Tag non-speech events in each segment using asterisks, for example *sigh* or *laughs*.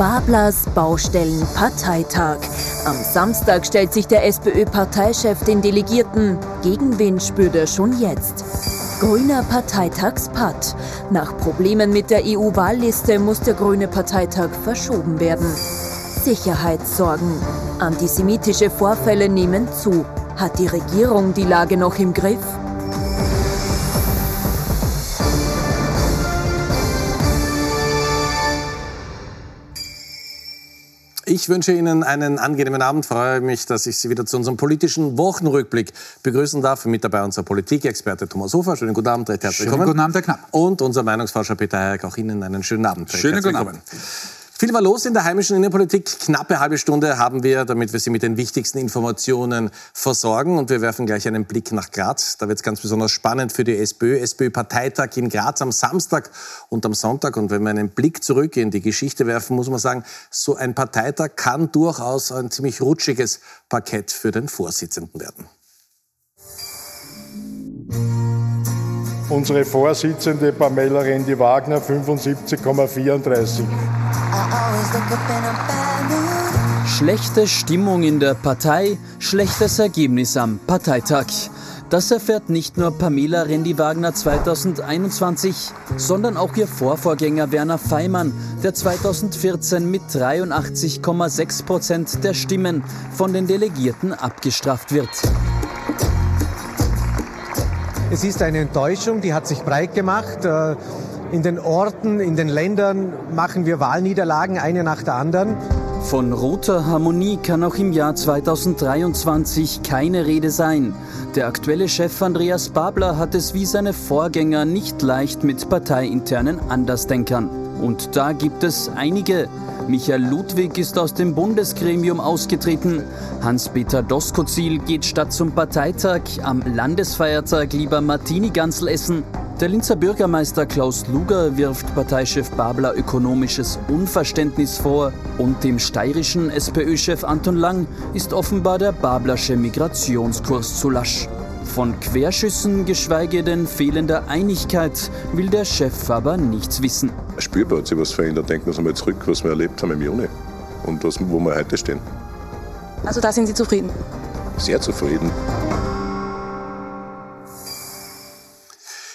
Bablers Baustellen-Parteitag. Am Samstag stellt sich der SPÖ-Parteichef den Delegierten. Gegenwind spürt er schon jetzt. Grüner Parteitagspad. Nach Problemen mit der EU-Wahlliste muss der Grüne Parteitag verschoben werden. Sicherheitssorgen. Antisemitische Vorfälle nehmen zu. Hat die Regierung die Lage noch im Griff? Ich wünsche Ihnen einen angenehmen Abend. Freue mich, dass ich Sie wieder zu unserem politischen Wochenrückblick begrüßen darf. Mit dabei unser Politikexperte Thomas Hofer. Schönen guten Abend, recht herzlich willkommen. Guten Abend, Herr Knapp. Und unser Meinungsforscher Peter Hayek. Auch Ihnen einen schönen Abend. Schönen guten Abend. Viel war los in der heimischen Innenpolitik. Knappe halbe Stunde haben wir, damit wir Sie mit den wichtigsten Informationen versorgen. Und wir werfen gleich einen Blick nach Graz. Da wird es ganz besonders spannend für die SPÖ. SPÖ-Parteitag in Graz am Samstag und am Sonntag. Und wenn wir einen Blick zurück in die Geschichte werfen, muss man sagen, so ein Parteitag kann durchaus ein ziemlich rutschiges Parkett für den Vorsitzenden werden. Unsere Vorsitzende Pamela Rendi-Wagner 75,34. Schlechte Stimmung in der Partei, schlechtes Ergebnis am Parteitag. Das erfährt nicht nur Pamela Rendi-Wagner 2021, sondern auch ihr Vorvorgänger Werner Feimann, der 2014 mit 83,6 Prozent der Stimmen von den Delegierten abgestraft wird. Es ist eine Enttäuschung, die hat sich breit gemacht. In den Orten, in den Ländern machen wir Wahlniederlagen, eine nach der anderen. Von roter Harmonie kann auch im Jahr 2023 keine Rede sein. Der aktuelle Chef Andreas Babler hat es wie seine Vorgänger nicht leicht mit parteiinternen Andersdenkern. Und da gibt es einige. Michael Ludwig ist aus dem Bundesgremium ausgetreten. Hans-Peter Doskozil geht statt zum Parteitag am Landesfeiertag lieber Martini-Gansel essen. Der Linzer Bürgermeister Klaus Luger wirft Parteichef Babler ökonomisches Unverständnis vor und dem steirischen SPÖ-Chef Anton Lang ist offenbar der Bablersche Migrationskurs zu lasch. Von Querschüssen, geschweige denn fehlender Einigkeit, will der Chef aber nichts wissen. Spürbar hat sich was verändert. Denken wir uns einmal zurück, was wir erlebt haben im Juni und was, wo wir heute stehen. Also da sind Sie zufrieden? Sehr zufrieden.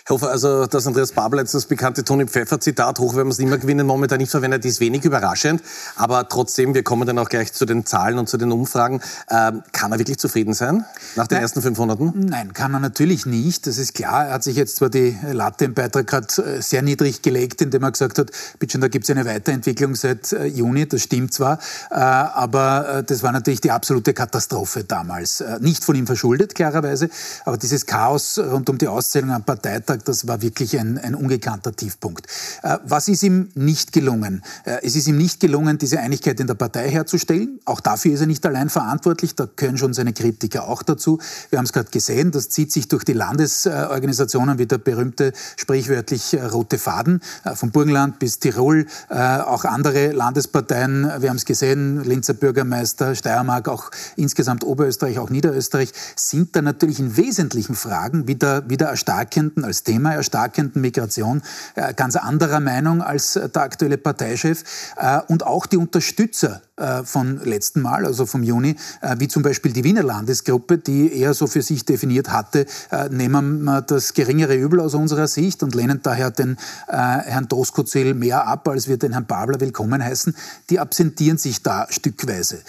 Herr Hofer, also das Andreas Babel jetzt das bekannte Toni Pfeffer-Zitat, hoch werden wir es nicht mehr gewinnen, momentan nicht verwendet, ist wenig überraschend. Aber trotzdem, wir kommen dann auch gleich zu den Zahlen und zu den Umfragen. Ähm, kann er wirklich zufrieden sein nach den Nein. ersten fünf Monaten? Nein, kann er natürlich nicht. Das ist klar. Er hat sich jetzt zwar die Latte im Beitrag gerade äh, sehr niedrig gelegt, indem er gesagt hat, bitte da gibt es eine Weiterentwicklung seit äh, Juni. Das stimmt zwar, äh, aber das war natürlich die absolute Katastrophe damals. Nicht von ihm verschuldet, klarerweise, aber dieses Chaos rund um die Auszählung am Parteitag das war wirklich ein, ein ungekannter Tiefpunkt. Äh, was ist ihm nicht gelungen? Äh, es ist ihm nicht gelungen, diese Einigkeit in der Partei herzustellen. Auch dafür ist er nicht allein verantwortlich. Da gehören schon seine Kritiker auch dazu. Wir haben es gerade gesehen, das zieht sich durch die Landesorganisationen wie der berühmte sprichwörtlich äh, rote Faden, vom Burgenland bis Tirol, auch andere Landesparteien. Wir haben es gesehen, Linzer Bürgermeister, Steiermark, auch insgesamt Oberösterreich, auch Niederösterreich, sind da natürlich in wesentlichen Fragen wieder, wieder erstarkenden als Thema erstarkenden Migration äh, ganz anderer Meinung als äh, der aktuelle Parteichef. Äh, und auch die Unterstützer von letzten Mal, also vom Juni, wie zum Beispiel die Wiener Landesgruppe, die eher so für sich definiert hatte, nehmen wir das geringere Übel aus unserer Sicht und lehnen daher den Herrn Doskozil mehr ab, als wir den Herrn Babler willkommen heißen, die absentieren sich da stückweise.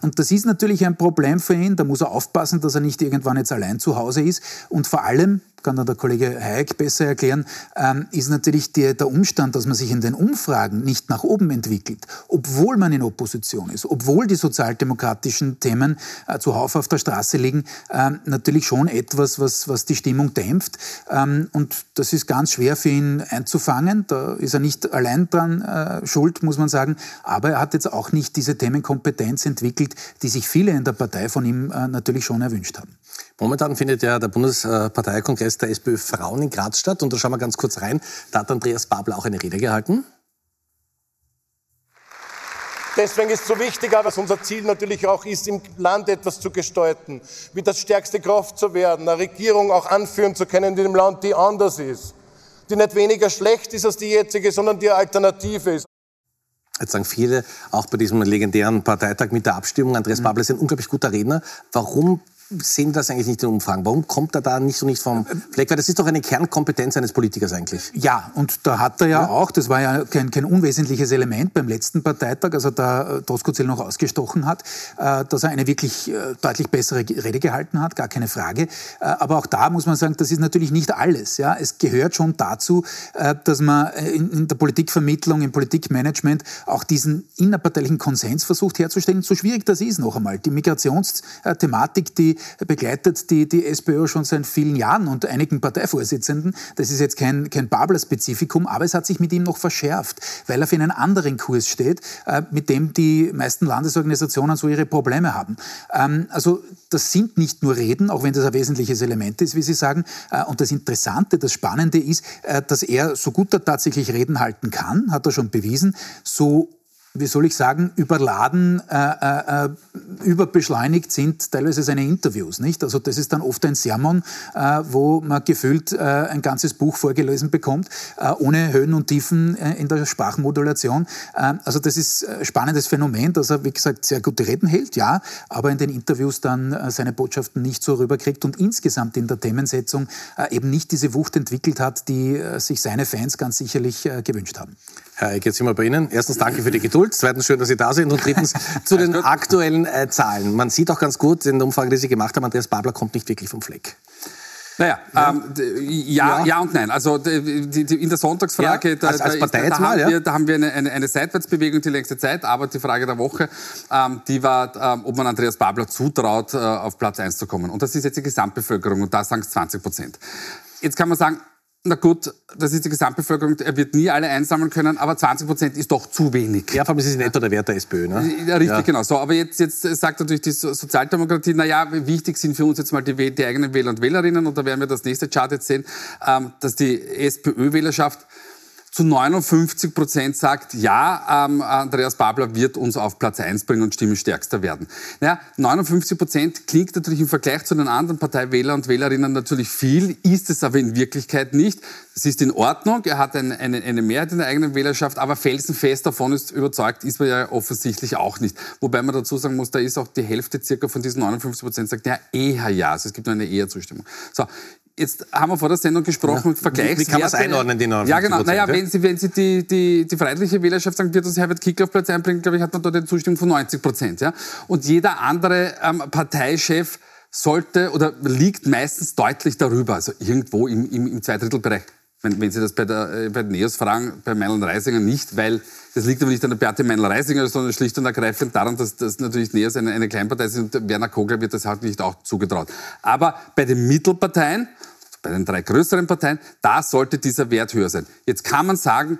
Und das ist natürlich ein Problem für ihn, da muss er aufpassen, dass er nicht irgendwann jetzt allein zu Hause ist und vor allem kann dann der Kollege Hayek besser erklären, ähm, ist natürlich der, der Umstand, dass man sich in den Umfragen nicht nach oben entwickelt, obwohl man in Opposition ist, obwohl die sozialdemokratischen Themen äh, zuhauf auf der Straße liegen, äh, natürlich schon etwas, was, was die Stimmung dämpft. Ähm, und das ist ganz schwer für ihn einzufangen. Da ist er nicht allein dran äh, schuld, muss man sagen. Aber er hat jetzt auch nicht diese Themenkompetenz entwickelt, die sich viele in der Partei von ihm äh, natürlich schon erwünscht haben. Momentan findet ja der Bundesparteikongress der SPÖ Frauen in Graz statt. Und da schauen wir ganz kurz rein. Da hat Andreas Babler auch eine Rede gehalten. Deswegen ist es so wichtig, dass unser Ziel natürlich auch ist, im Land etwas zu gestalten, wie das stärkste Kraft zu werden, eine Regierung auch anführen zu können in dem Land, die anders ist, die nicht weniger schlecht ist als die jetzige, sondern die Alternative ist. Jetzt sagen viele, auch bei diesem legendären Parteitag mit der Abstimmung, Andreas mhm. Babler ist ein unglaublich guter Redner. Warum sehen das eigentlich nicht in Umfragen? Warum kommt er da nicht so nicht vom Fleck? Weil das ist doch eine Kernkompetenz eines Politikers eigentlich. Ja, und da hat er ja, ja. auch, das war ja kein, kein, unwesentliches Element beim letzten Parteitag, als er da Doskozil noch ausgestochen hat, äh, dass er eine wirklich äh, deutlich bessere Rede gehalten hat, gar keine Frage. Äh, aber auch da muss man sagen, das ist natürlich nicht alles. Ja? Es gehört schon dazu, dass man in der Politikvermittlung, im Politikmanagement auch diesen innerparteilichen Konsens versucht herzustellen. So schwierig das ist noch einmal. Die Migrationsthematik, die begleitet die, die SPÖ schon seit vielen Jahren und einigen Parteivorsitzenden. Das ist jetzt kein, kein Babler-Spezifikum, aber es hat sich mit ihm noch verschärft, weil er für einen anderen Kurs steht, äh, mit dem die meisten Landesorganisationen so ihre Probleme haben. Ähm, also das sind nicht nur Reden, auch wenn das ein wesentliches Element ist, wie Sie sagen. Äh, und das Interessante, das Spannende ist, äh, dass er, so gut er tatsächlich Reden halten kann, hat er schon bewiesen, so wie soll ich sagen, überladen, äh, äh, äh, überbeschleunigt sind teilweise seine Interviews, nicht? Also das ist dann oft ein Sermon, äh, wo man gefühlt äh, ein ganzes Buch vorgelesen bekommt, äh, ohne Höhen und Tiefen in der Sprachmodulation. also das ist ein spannendes Phänomen, dass er, wie gesagt, sehr gute Reden hält, ja, aber in den Interviews dann seine Botschaften nicht so rüberkriegt und insgesamt in der Themensetzung eben nicht diese Wucht entwickelt hat, die sich seine Fans ganz sicherlich gewünscht haben. Herr Eck, jetzt sind wir bei Ihnen. Erstens danke für die Geduld. Zweitens schön, dass Sie da sind. Und drittens zu den *laughs* aktuellen äh, Zahlen. Man sieht auch ganz gut in der Umfrage, die Sie gemacht haben, Andreas Babler kommt nicht wirklich vom Fleck. Naja, ja. Ähm, ja, ja, ja, und nein. Also die, die, in der Sonntagsfrage, ja, da, als, als da, ist, da, haben ja. wir, da haben wir eine, eine, eine Seitwärtsbewegung die längste Zeit, aber die Frage der Woche, ähm, die war, ähm, ob man Andreas Babler zutraut, äh, auf Platz 1 zu kommen. Und das ist jetzt die Gesamtbevölkerung und da sagen es 20 Prozent. Jetzt kann man sagen, na gut, das ist die Gesamtbevölkerung, er wird nie alle einsammeln können, aber 20 Prozent ist doch zu wenig. Ja, vor allem ist es in etwa der Wert der SPÖ. Ne? Ja, richtig, ja. genau. So, aber jetzt, jetzt sagt natürlich die Sozialdemokratie, na ja, wichtig sind für uns jetzt mal die, die eigenen Wähler und Wählerinnen und da werden wir das nächste Chart jetzt sehen, ähm, dass die SPÖ-Wählerschaft zu 59 Prozent sagt, ja, ähm, Andreas Babler wird uns auf Platz 1 bringen und stimmenstärkster werden. Naja, 59 Prozent klingt natürlich im Vergleich zu den anderen Parteiwähler und Wählerinnen natürlich viel, ist es aber in Wirklichkeit nicht. Es ist in Ordnung, er hat eine, eine, eine Mehrheit in der eigenen Wählerschaft, aber felsenfest davon ist überzeugt, ist man ja offensichtlich auch nicht. Wobei man dazu sagen muss, da ist auch die Hälfte circa von diesen 59 Prozent sagt, ja, eher ja. Also es gibt nur eine eher Zustimmung. So, Jetzt haben wir vor der Sendung gesprochen, ja. Vergleichswerte. Wie kann man es einordnen, die 59 Ja, genau. Naja, wenn Sie, wenn Sie die, die, die freiheitliche Wählerschaft sagen, wird uns Herbert Kickl auf Platz einbringen, glaube ich, hat man dort eine Zustimmung von 90 Prozent. Ja? Und jeder andere ähm, Parteichef sollte oder liegt meistens deutlich darüber, also irgendwo im, im, im Zweidrittelbereich. Wenn, wenn Sie das bei, der, äh, bei den NEOS fragen, bei Meinl Reisinger nicht, weil das liegt aber nicht an der Beate Meinl Reisinger, sondern schlicht und ergreifend daran, dass das natürlich NEOS eine, eine Kleinpartei ist und Werner Kogler wird das halt nicht auch zugetraut. Aber bei den Mittelparteien, bei den drei größeren Parteien, da sollte dieser Wert höher sein. Jetzt kann man sagen,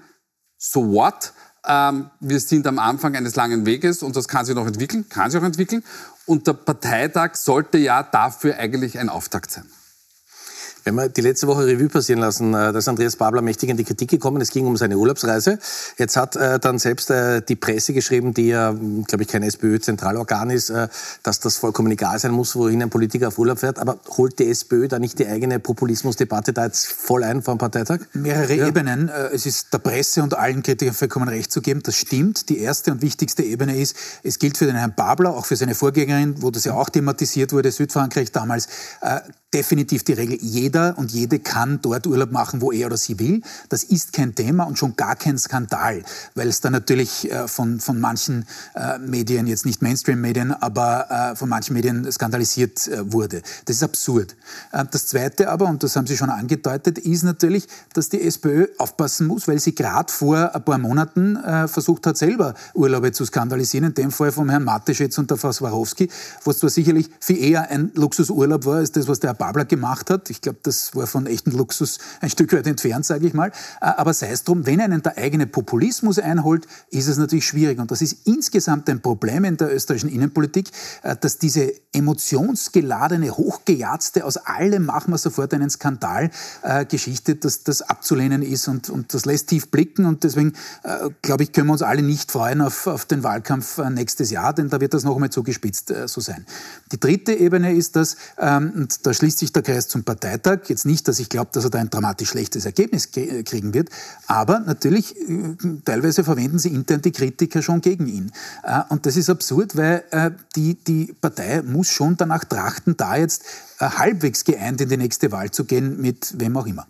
so what? Ähm, wir sind am Anfang eines langen Weges und das kann sich noch entwickeln, kann sich auch entwickeln. Und der Parteitag sollte ja dafür eigentlich ein Auftakt sein. Wenn wir die letzte Woche Revue passieren lassen, äh, dass Andreas Babler mächtig in die Kritik gekommen. Es ging um seine Urlaubsreise. Jetzt hat äh, dann selbst äh, die Presse geschrieben, die ja, glaube ich, kein SPÖ-Zentralorgan ist, dass das vollkommen egal sein muss, wohin ein Politiker auf Urlaub fährt. Aber holt die SPÖ da nicht die eigene Populismusdebatte da jetzt voll ein vor dem Parteitag? Mehrere ja. Ebenen. Es ist der Presse und allen Kritikern vollkommen recht zu geben. Das stimmt. Die erste und wichtigste Ebene ist, es gilt für den Herrn Babler, auch für seine Vorgängerin, wo das ja auch thematisiert wurde, Südfrankreich damals, definitiv die Regel, jeder und jede kann dort Urlaub machen, wo er oder sie will. Das ist kein Thema und schon gar kein Skandal, weil es da natürlich äh, von, von manchen äh, Medien, jetzt nicht Mainstream-Medien, aber äh, von manchen Medien skandalisiert wurde. Das ist absurd. Das Zweite aber, und das haben Sie schon angedeutet, ist natürlich, dass die SPÖ aufpassen muss, weil sie gerade vor ein paar Monaten versucht hat, selber Urlaube zu skandalisieren, in dem Fall vom Herrn Mateschitz und der Frau Swarovski, was zwar sicherlich viel eher ein Luxusurlaub war, als das, was der Babler gemacht hat. Ich glaube, das war von echten Luxus ein Stück weit entfernt, sage ich mal. Äh, aber sei es drum, wenn einen der eigene Populismus einholt, ist es natürlich schwierig. Und das ist insgesamt ein Problem in der österreichischen Innenpolitik, äh, dass diese emotionsgeladene, hochgejatzte, aus allem machen wir sofort einen Skandal äh, Geschichte, dass das abzulehnen ist und, und das lässt tief blicken. Und deswegen, glaube ich, können wir uns alle nicht freuen auf, auf den Wahlkampf nächstes Jahr, denn da wird das noch einmal zugespitzt so sein. Die dritte Ebene ist das, ähm, und da schließt schließt sich der Kreis zum Parteitag. Jetzt nicht, dass ich glaube, dass er da ein dramatisch schlechtes Ergebnis kriegen wird, aber natürlich, äh, teilweise verwenden sie intern die Kritiker schon gegen ihn. Äh, und das ist absurd, weil äh, die, die Partei muss schon danach trachten, da jetzt halbwegs geeint in die nächste Wahl zu gehen, mit wem auch immer.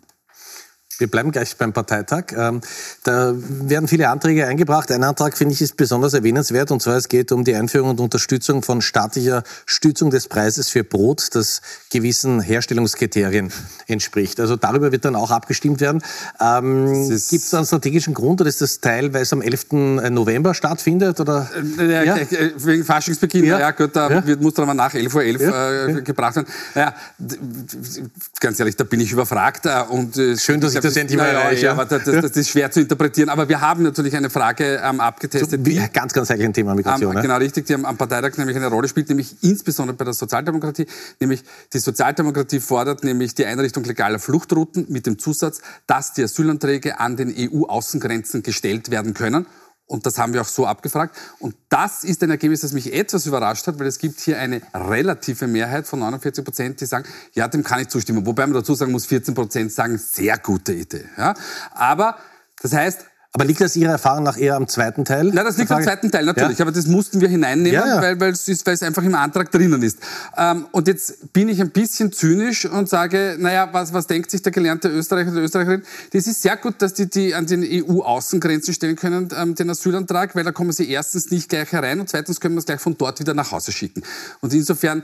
Wir bleiben gleich beim Parteitag. Ähm, da werden viele Anträge eingebracht. Ein Antrag, finde ich, ist besonders erwähnenswert. Und zwar, es geht um die Einführung und Unterstützung von staatlicher Stützung des Preises für Brot, das gewissen Herstellungskriterien entspricht. Also darüber wird dann auch abgestimmt werden. Ähm, Gibt es einen strategischen Grund oder ist das Teil, weil es am 11. November stattfindet? Oder? Äh, ja, ja? Äh, wegen Faschingsbeginn. Ja, ja gut, da ja. Wird, muss dann aber nach 11.11 Uhr 11, äh, gebracht werden. Ja, ganz ehrlich, da bin ich überfragt. Äh, und, Schön, dass ich das mal naja, ja, aber das, das, ist schwer zu interpretieren. Aber wir haben natürlich eine Frage ähm, abgetestet. So, wie, ganz, ganz eigentlich ein Thema Migration. Ähm, genau, richtig, die am, am Parteitag nämlich eine Rolle spielt, nämlich insbesondere bei der Sozialdemokratie. Nämlich die Sozialdemokratie fordert nämlich die Einrichtung legaler Fluchtrouten mit dem Zusatz, dass die Asylanträge an den EU-Außengrenzen gestellt werden können. Und das haben wir auch so abgefragt. Und das ist ein Ergebnis, das mich etwas überrascht hat, weil es gibt hier eine relative Mehrheit von 49 Prozent, die sagen, ja, dem kann ich zustimmen. Wobei man dazu sagen muss, 14 Prozent sagen, sehr gute Idee. Ja? Aber das heißt, aber liegt das Ihrer Erfahrung nach eher am zweiten Teil? Nein, das liegt am zweiten Teil natürlich, ja? aber das mussten wir hineinnehmen, ja, ja. Weil, weil, es ist, weil es einfach im Antrag drinnen ist. Ähm, und jetzt bin ich ein bisschen zynisch und sage, naja, was, was denkt sich der gelernte Österreicher oder Österreicherin? Das ist sehr gut, dass die, die an den EU-Außengrenzen stellen können, ähm, den Asylantrag, weil da kommen sie erstens nicht gleich herein und zweitens können wir es gleich von dort wieder nach Hause schicken. Und insofern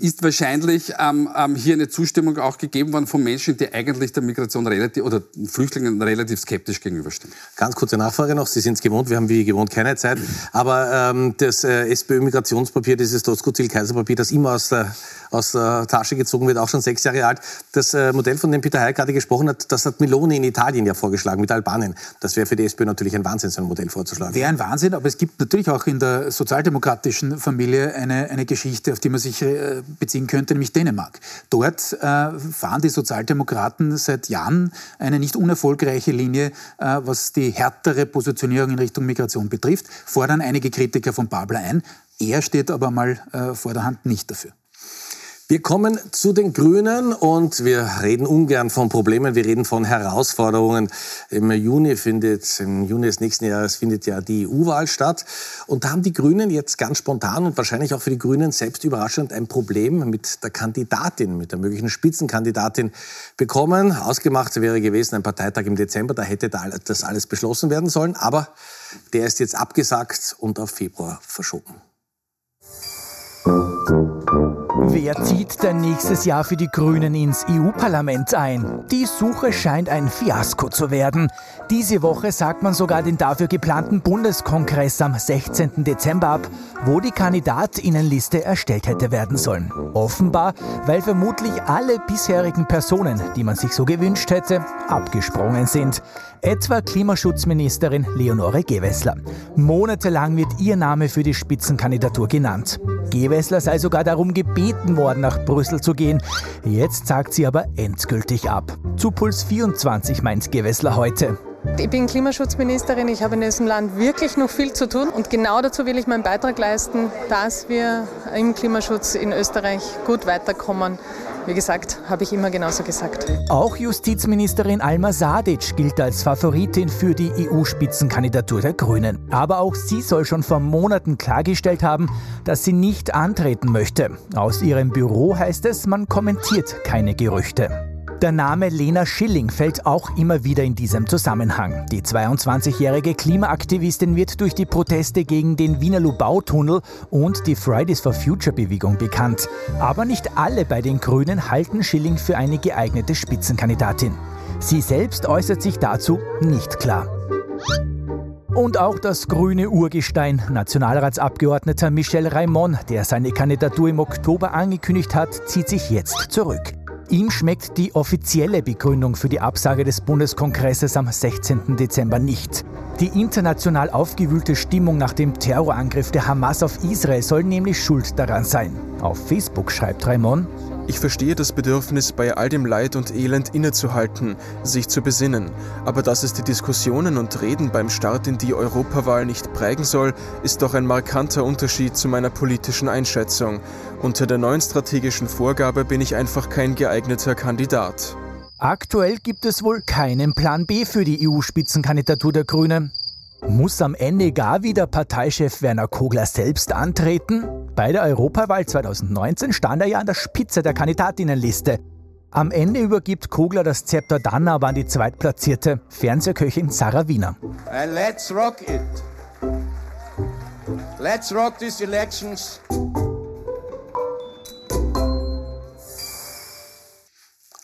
ist wahrscheinlich ähm, ähm, hier eine Zustimmung auch gegeben worden von Menschen, die eigentlich der Migration relativ oder Flüchtlingen relativ skeptisch gegenüberstehen. Ganz kurze Nachfrage noch. Sie sind es gewohnt, wir haben wie gewohnt keine Zeit. Aber ähm, das äh, SPÖ-Migrationspapier, dieses Doskozil-Kaiserpapier, das immer aus der, aus der Tasche gezogen wird, auch schon sechs Jahre alt. Das äh, Modell, von dem Peter Heil gerade gesprochen hat, das hat Meloni in Italien ja vorgeschlagen mit Albanien. Das wäre für die SPÖ natürlich ein Wahnsinn, so ein Modell vorzuschlagen. Wäre ein Wahnsinn, aber es gibt natürlich auch in der sozialdemokratischen Familie eine, eine Geschichte, auf die man sich äh, beziehen könnte, nämlich Dänemark. Dort äh, fahren die Sozialdemokraten seit Jahren eine nicht unerfolgreiche Linie, äh, was die härtere Positionierung in Richtung Migration betrifft, fordern einige Kritiker von Babler ein. Er steht aber mal äh, vor der Hand nicht dafür. Wir kommen zu den Grünen und wir reden ungern von Problemen, wir reden von Herausforderungen. Im Juni findet, im Juni des nächsten Jahres findet ja die EU-Wahl statt. Und da haben die Grünen jetzt ganz spontan und wahrscheinlich auch für die Grünen selbst überraschend ein Problem mit der Kandidatin, mit der möglichen Spitzenkandidatin bekommen. Ausgemacht wäre gewesen ein Parteitag im Dezember, da hätte das alles beschlossen werden sollen. Aber der ist jetzt abgesagt und auf Februar verschoben. Wer zieht denn nächstes Jahr für die Grünen ins EU-Parlament ein? Die Suche scheint ein Fiasko zu werden. Diese Woche sagt man sogar den dafür geplanten Bundeskongress am 16. Dezember ab, wo die Kandidatinnenliste erstellt hätte werden sollen. Offenbar, weil vermutlich alle bisherigen Personen, die man sich so gewünscht hätte, abgesprungen sind. Etwa Klimaschutzministerin Leonore Gewessler. Monatelang wird ihr Name für die Spitzenkandidatur genannt. Gewessler sei sogar darum gebeten worden, nach Brüssel zu gehen. Jetzt sagt sie aber endgültig ab. Zu Puls 24 meint Gewessler heute. Ich bin Klimaschutzministerin, ich habe in diesem Land wirklich noch viel zu tun und genau dazu will ich meinen Beitrag leisten, dass wir im Klimaschutz in Österreich gut weiterkommen. Wie gesagt, habe ich immer genauso gesagt. Auch Justizministerin Alma Sadic gilt als Favoritin für die EU-Spitzenkandidatur der Grünen. Aber auch sie soll schon vor Monaten klargestellt haben, dass sie nicht antreten möchte. Aus ihrem Büro heißt es, man kommentiert keine Gerüchte. Der Name Lena Schilling fällt auch immer wieder in diesem Zusammenhang. Die 22-jährige Klimaaktivistin wird durch die Proteste gegen den Wiener Lubautunnel und die Fridays for Future Bewegung bekannt. Aber nicht alle bei den Grünen halten Schilling für eine geeignete Spitzenkandidatin. Sie selbst äußert sich dazu nicht klar. Und auch das grüne Urgestein, Nationalratsabgeordneter Michel Raimond, der seine Kandidatur im Oktober angekündigt hat, zieht sich jetzt zurück. Ihm schmeckt die offizielle Begründung für die Absage des Bundeskongresses am 16. Dezember nicht. Die international aufgewühlte Stimmung nach dem Terrorangriff der Hamas auf Israel soll nämlich schuld daran sein. Auf Facebook schreibt Raimond, Ich verstehe das Bedürfnis, bei all dem Leid und Elend innezuhalten, sich zu besinnen. Aber dass es die Diskussionen und Reden beim Start in die Europawahl nicht prägen soll, ist doch ein markanter Unterschied zu meiner politischen Einschätzung. Unter der neuen strategischen Vorgabe bin ich einfach kein geeigneter Kandidat. Aktuell gibt es wohl keinen Plan B für die EU-Spitzenkandidatur der Grünen. Muss am Ende gar wieder Parteichef Werner Kogler selbst antreten? Bei der Europawahl 2019 stand er ja an der Spitze der Kandidatinnenliste. Am Ende übergibt Kogler das Zepter dann aber an die zweitplatzierte Fernsehköchin Sarah Wiener. And let's rock it. Let's rock these elections.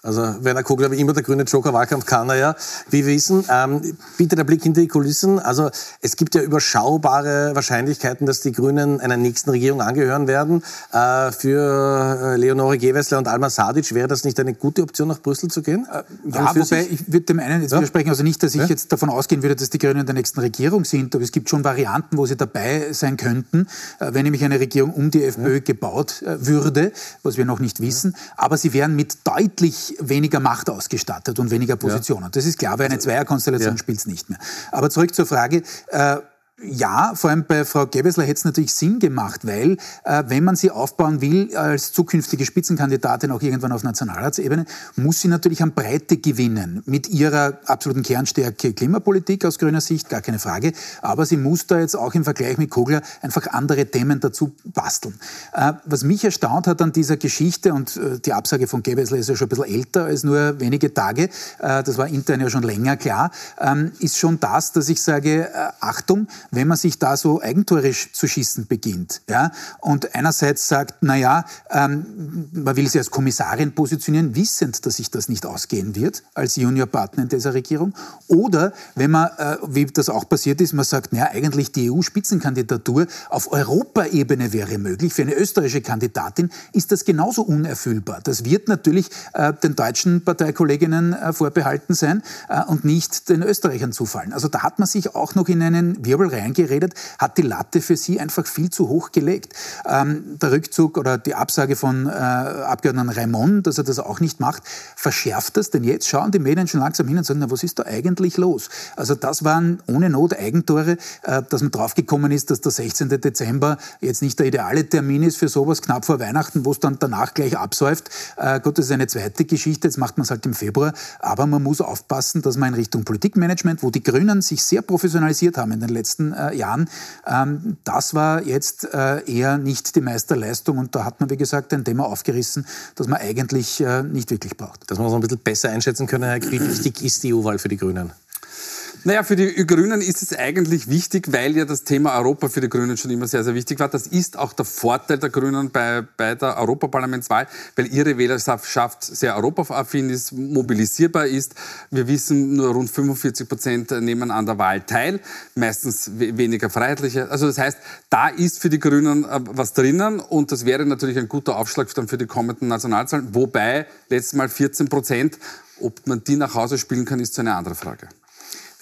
Also Werner Kogler, wie immer der grüne Joker, Wahlkampf kann er ja. Wie wir wissen, ähm, bitte der Blick hinter die Kulissen. Also es gibt ja überschaubare Wahrscheinlichkeiten, dass die Grünen einer nächsten Regierung angehören werden. Äh, für äh, Leonore Gewessler und Alma Sadic wäre das nicht eine gute Option, nach Brüssel zu gehen? Äh, ja, wobei ich würde dem einen jetzt ja? widersprechen. Also nicht, dass ich ja? jetzt davon ausgehen würde, dass die Grünen in der nächsten Regierung sind, aber es gibt schon Varianten, wo sie dabei sein könnten, äh, wenn nämlich eine Regierung um die FPÖ ja. gebaut äh, würde, was wir noch nicht wissen. Aber sie wären mit deutlich weniger Macht ausgestattet und weniger Positionen. Ja. Das ist klar, weil eine also, Zweierkonstellation ja. spielt es nicht mehr. Aber zurück zur Frage, äh, ja, vor allem bei Frau Gebesler hätte es natürlich Sinn gemacht, weil äh, wenn man sie aufbauen will als zukünftige Spitzenkandidatin auch irgendwann auf Nationalratsebene, muss sie natürlich an Breite gewinnen. Mit ihrer absoluten Kernstärke Klimapolitik aus grüner Sicht, gar keine Frage. Aber sie muss da jetzt auch im Vergleich mit Kogler einfach andere Themen dazu basteln. Äh, was mich erstaunt hat an dieser Geschichte, und äh, die Absage von Gebesler ist ja schon ein bisschen älter als nur wenige Tage, äh, das war intern ja schon länger klar, ähm, ist schon das, dass ich sage, äh, Achtung, wenn man sich da so eigentorisch zu schießen beginnt ja, und einerseits sagt, na ja, ähm, man will sie als Kommissarin positionieren, wissend, dass sich das nicht ausgehen wird als Juniorpartner in dieser Regierung, oder wenn man, äh, wie das auch passiert ist, man sagt, na ja, eigentlich die EU-Spitzenkandidatur auf Europaebene wäre möglich. Für eine österreichische Kandidatin ist das genauso unerfüllbar. Das wird natürlich äh, den deutschen Parteikolleginnen äh, vorbehalten sein äh, und nicht den Österreichern zufallen. Also da hat man sich auch noch in einen Wirbel rein reingeredet, hat die Latte für sie einfach viel zu hoch gelegt. Ähm, der Rückzug oder die Absage von äh, Abgeordneten Raimond, dass er das auch nicht macht, verschärft das, denn jetzt schauen die Medien schon langsam hin und sagen, na, was ist da eigentlich los? Also das waren ohne Not Eigentore, äh, dass man draufgekommen ist, dass der 16. Dezember jetzt nicht der ideale Termin ist für sowas, knapp vor Weihnachten, wo es dann danach gleich absäuft. Äh, gut, das ist eine zweite Geschichte, jetzt macht man es halt im Februar, aber man muss aufpassen, dass man in Richtung Politikmanagement, wo die Grünen sich sehr professionalisiert haben in den letzten äh, Jahren. Ähm, das war jetzt äh, eher nicht die Meisterleistung und da hat man, wie gesagt, ein Thema aufgerissen, das man eigentlich äh, nicht wirklich braucht. Dass wir uns ein bisschen besser einschätzen können, Herr Wie wichtig ist die EU-Wahl für die Grünen? Naja, für die Grünen ist es eigentlich wichtig, weil ja das Thema Europa für die Grünen schon immer sehr, sehr wichtig war. Das ist auch der Vorteil der Grünen bei, bei der Europaparlamentswahl, weil ihre Wählerschaft sehr europaaffin ist, mobilisierbar ist. Wir wissen, nur rund 45 Prozent nehmen an der Wahl teil, meistens weniger Freiheitliche. Also das heißt, da ist für die Grünen äh, was drinnen und das wäre natürlich ein guter Aufschlag dann für die kommenden Nationalzahlen. Wobei letztes Mal 14 Prozent, ob man die nach Hause spielen kann, ist so eine andere Frage.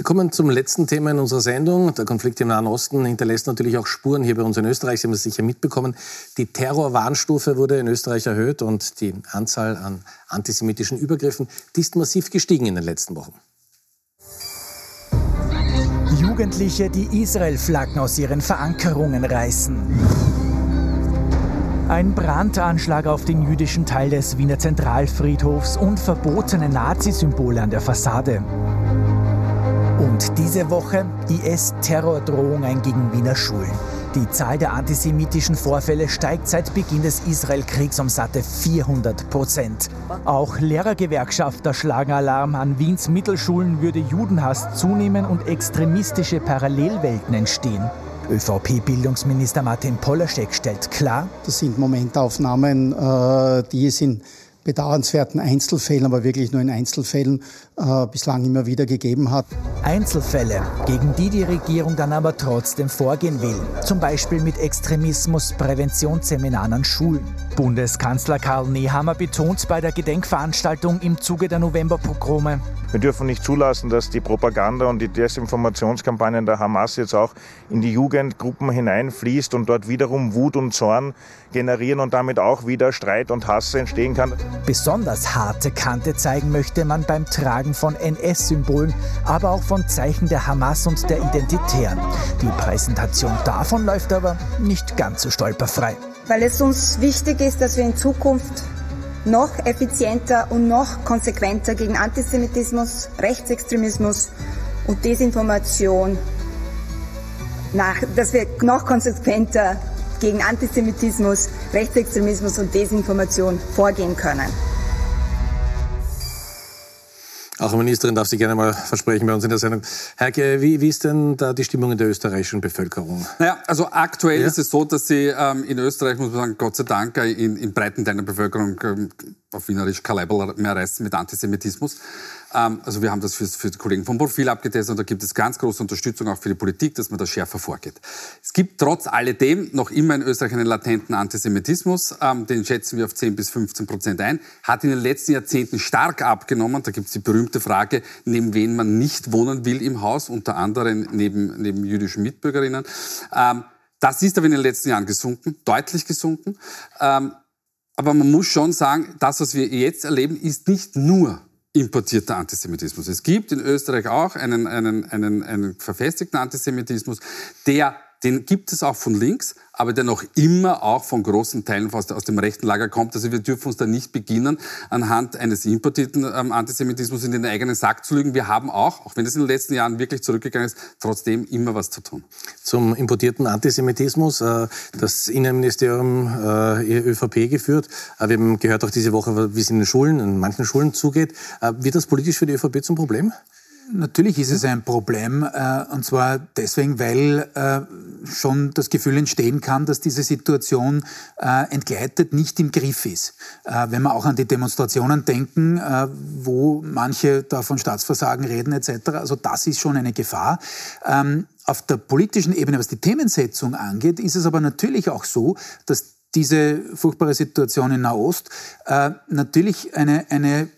Wir kommen zum letzten Thema in unserer Sendung. Der Konflikt im Nahen Osten hinterlässt natürlich auch Spuren hier bei uns in Österreich. Sie haben es sicher mitbekommen. Die Terrorwarnstufe wurde in Österreich erhöht und die Anzahl an antisemitischen Übergriffen die ist massiv gestiegen in den letzten Wochen. Jugendliche, die Israel-Flaggen aus ihren Verankerungen reißen. Ein Brandanschlag auf den jüdischen Teil des Wiener Zentralfriedhofs und verbotene Nazi-Symbole an der Fassade. Und diese Woche IS-Terrordrohungen gegen Wiener Schulen. Die Zahl der antisemitischen Vorfälle steigt seit Beginn des Israel-Kriegs um satte 400 Prozent. Auch Lehrergewerkschafter schlagen Alarm. An Wiens Mittelschulen würde Judenhass zunehmen und extremistische Parallelwelten entstehen. ÖVP-Bildungsminister Martin Polaschek stellt klar, das sind Momentaufnahmen, äh, die es in bedauernswerten Einzelfällen, aber wirklich nur in Einzelfällen äh, bislang immer wieder gegeben hat. Einzelfälle, gegen die die Regierung dann aber trotzdem vorgehen will. Zum Beispiel mit Extremismuspräventionsseminaren an Schulen. Bundeskanzler Karl Nehammer betont bei der Gedenkveranstaltung im Zuge der Novemberpogrome, Wir dürfen nicht zulassen, dass die Propaganda und die Desinformationskampagnen der Hamas jetzt auch in die Jugendgruppen hineinfließt und dort wiederum Wut und Zorn generieren und damit auch wieder Streit und Hass entstehen kann. Besonders harte Kante zeigen möchte man beim Tragen von NS-Symbolen, aber auch von Zeichen der Hamas und der Identitären. Die Präsentation davon läuft aber nicht ganz so stolperfrei. Weil es uns wichtig ist, dass wir in Zukunft noch effizienter und noch konsequenter gegen Antisemitismus, Rechtsextremismus und Desinformation nach, dass wir noch konsequenter gegen Antisemitismus, Rechtsextremismus und Desinformation vorgehen können. Auch eine Ministerin darf sich gerne mal versprechen bei uns in der Sendung. Heike, wie, wie ist denn da die Stimmung in der österreichischen Bevölkerung? Naja, also aktuell ja? ist es so, dass sie ähm, in Österreich, muss man sagen, Gott sei Dank, äh, in, in breiten Teilen der Bevölkerung ähm, auf Wienerisch kein mehr reißen mit Antisemitismus. Ähm, also wir haben das für, für die Kollegen vom Profil abgetestet und da gibt es ganz große Unterstützung auch für die Politik, dass man da schärfer vorgeht. Es gibt trotz alledem noch immer in Österreich einen latenten Antisemitismus. Ähm, den schätzen wir auf 10 bis 15 Prozent ein. Hat in den letzten Jahrzehnten stark abgenommen. Da gibt es die berühmte Frage, neben wen man nicht wohnen will im Haus, unter anderem neben, neben jüdischen Mitbürgerinnen. Ähm, das ist aber in den letzten Jahren gesunken, deutlich gesunken. Ähm, aber man muss schon sagen, das, was wir jetzt erleben, ist nicht nur importierter Antisemitismus. Es gibt in Österreich auch einen, einen, einen, einen verfestigten Antisemitismus, der den gibt es auch von links, aber der noch immer auch von großen Teilen aus, dem rechten Lager kommt. Also wir dürfen uns da nicht beginnen, anhand eines importierten ähm, Antisemitismus in den eigenen Sack zu lügen. Wir haben auch, auch wenn es in den letzten Jahren wirklich zurückgegangen ist, trotzdem immer was zu tun. Zum importierten Antisemitismus, äh, das Innenministerium äh, ÖVP geführt. Äh, wir haben gehört auch diese Woche, wie es in den Schulen, in manchen Schulen zugeht. Äh, wird das politisch für die ÖVP zum Problem? Natürlich ist es ein Problem, äh, und zwar deswegen, weil äh, schon das Gefühl entstehen kann, dass diese Situation äh, entgleitet, nicht im Griff ist. Wenn wir auch an die Demonstrationen denken, wo manche da von Staatsversagen reden etc., also das ist schon eine Gefahr. Ähm, auf der politischen Ebene, was die Themensetzung angeht, ist es aber natürlich auch so, dass diese furchtbare Situation in Nahost äh, natürlich eine, eine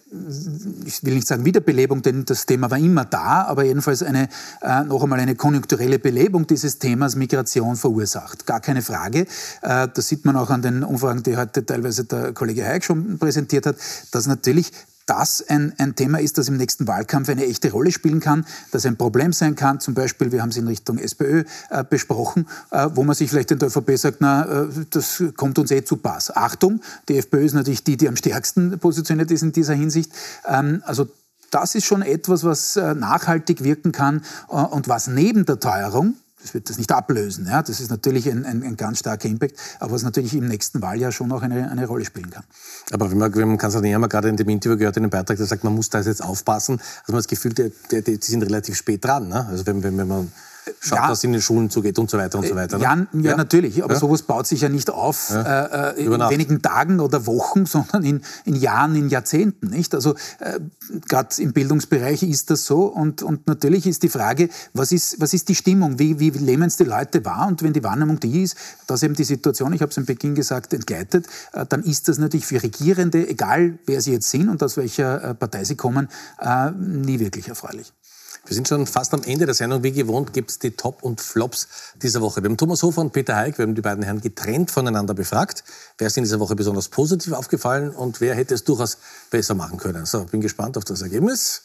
ich will nicht sagen Wiederbelebung, denn das Thema war immer da, aber jedenfalls eine, äh, noch einmal eine konjunkturelle Belebung dieses Themas Migration verursacht. Gar keine Frage. Äh, das sieht man auch an den Umfragen, die heute teilweise der Kollege Hayek schon präsentiert hat, dass natürlich das ein, ein Thema ist, das im nächsten Wahlkampf eine echte Rolle spielen kann, das ein Problem sein kann. Zum Beispiel, wir haben es in Richtung SPÖ äh, besprochen, äh, wo man sich vielleicht in der ÖVP sagt, na, äh, das kommt uns eh zu Pass. Achtung, die FPÖ ist natürlich die, die am stärksten positioniert ist in dieser Hinsicht. Ähm, also das ist schon etwas, was äh, nachhaltig wirken kann äh, und was neben der Teuerung, das wird das nicht ablösen. Ja? Das ist natürlich ein, ein, ein, ganz starker Impact, aber was natürlich im nächsten Wahljahr schon auch eine, eine Rolle spielen kann. Aber wenn man, wenn man Kanzler Nehammer gerade in dem Interview gehört, in dem Beitrag, der sagt, man muss da jetzt aufpassen, also man das Gefühl, die, die, die sind relativ spät dran. Ne? Also wenn, wenn, wenn man schaut, ja. dass in den Schulen zugeht und so weiter und so weiter. Ne? Ja, ja, ja, natürlich, aber sowas baut sich ja nicht auf äh, äh in wenigen Tagen oder Wochen, *laughs* sondern in, in Jahren, in Jahrzehnten. Nicht? Also äh, gerade im Bildungsbereich ist das so und, und natürlich ist die Frage, was ist, was ist die Stimmung, wie, wie nehmen es die Leute wahr und wenn die Wahrnehmung die ist, dass eben die Situation, ich habe es in Beginn gesagt, entgleitet, äh, dann ist das natürlich für Regierende, egal wer sie jetzt sind und aus welcher äh, Partei sie kommen, äh, nie wirklich erfreulich. Wir sind schon fast am Ende der Sendung. Wie gewohnt gibt es die Top und Flops dieser Woche. Wir haben Thomas Hofer und Peter Heik, wir haben die beiden Herren getrennt voneinander befragt. Wer ist in dieser Woche besonders positiv aufgefallen und wer hätte es durchaus besser machen können? So, bin gespannt auf das Ergebnis.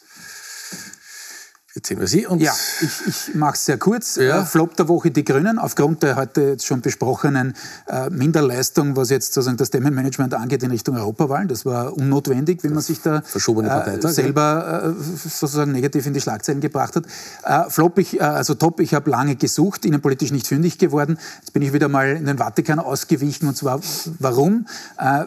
Sehen wir Sie. Und ja, ich, ich mache es sehr kurz. Ja. Äh, Flop der Woche die Grünen, aufgrund der heute jetzt schon besprochenen äh, Minderleistung, was jetzt sozusagen das Themenmanagement angeht in Richtung Europawahlen. Das war unnotwendig, wenn man sich da äh, selber äh, sozusagen negativ in die Schlagzeilen gebracht hat. Äh, Flop, ich, äh, also top, ich habe lange gesucht, innenpolitisch nicht fündig geworden. Jetzt bin ich wieder mal in den Vatikan ausgewichen. Und zwar warum?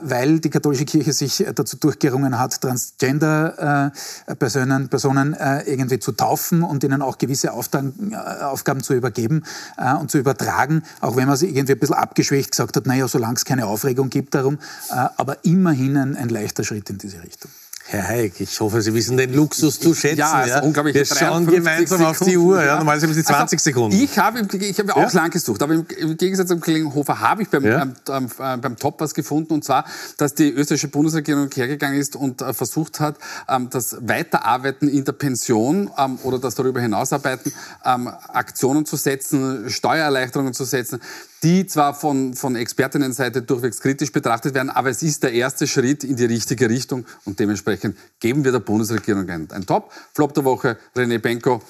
weil die katholische Kirche sich dazu durchgerungen hat, Transgender-Personen Personen, irgendwie zu taufen offen und ihnen auch gewisse Aufgaben, äh, Aufgaben zu übergeben äh, und zu übertragen, auch wenn man sie irgendwie ein bisschen abgeschwächt gesagt hat, naja, solange es keine Aufregung gibt darum, äh, aber immerhin ein, ein leichter Schritt in diese Richtung. Herr Heik, ich hoffe, Sie wissen den Luxus zu schätzen. Ja, ja. unglaublich. Wir schauen gemeinsam auf die Uhr. Ja. Normalerweise haben Sie 20 also, Sekunden. Ich habe, ich habe auch lang gesucht, aber im, im Gegensatz zum Kollegen Hofer habe ich beim, ähm, ähm, äh, beim Top was gefunden und zwar, dass die österreichische Bundesregierung hergegangen ist und äh, versucht hat, ähm, das Weiterarbeiten in der Pension ähm, oder das darüber hinausarbeiten, ähm, Aktionen zu setzen, Steuererleichterungen zu setzen, die zwar von, von Expertinnenseite durchwegs kritisch betrachtet werden, aber es ist der erste Schritt in die richtige Richtung und dementsprechend geben wir der Bundesregierung ein, ein Top. Flop der Woche, René Benko.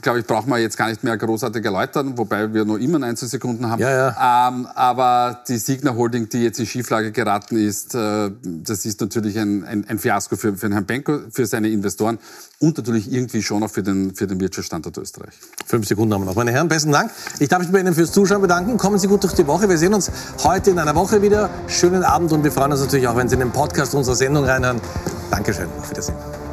Glaube ich, brauchen wir jetzt gar nicht mehr großartig erläutern, wobei wir noch immer 19 Sekunden haben. Ähm, aber die Signa Holding, die jetzt in Schieflage geraten ist, äh, das ist natürlich ein, ein, ein Fiasko für, für Herrn Benko, für seine Investoren und natürlich irgendwie schon auch für den, für den Wirtschaftsstandort Österreich. Fünf Sekunden haben wir noch. Meine Herren, besten Dank. Ich darf mich bei Ihnen fürs Zuschauen bedanken. Kommen Sie gut durch die Woche. Wir sehen uns heute in einer Woche wieder. Schönen Abend und wir freuen uns natürlich auch, wenn Sie in den Podcast unserer Sendung reinhören. Dankeschön. Auf Wiedersehen.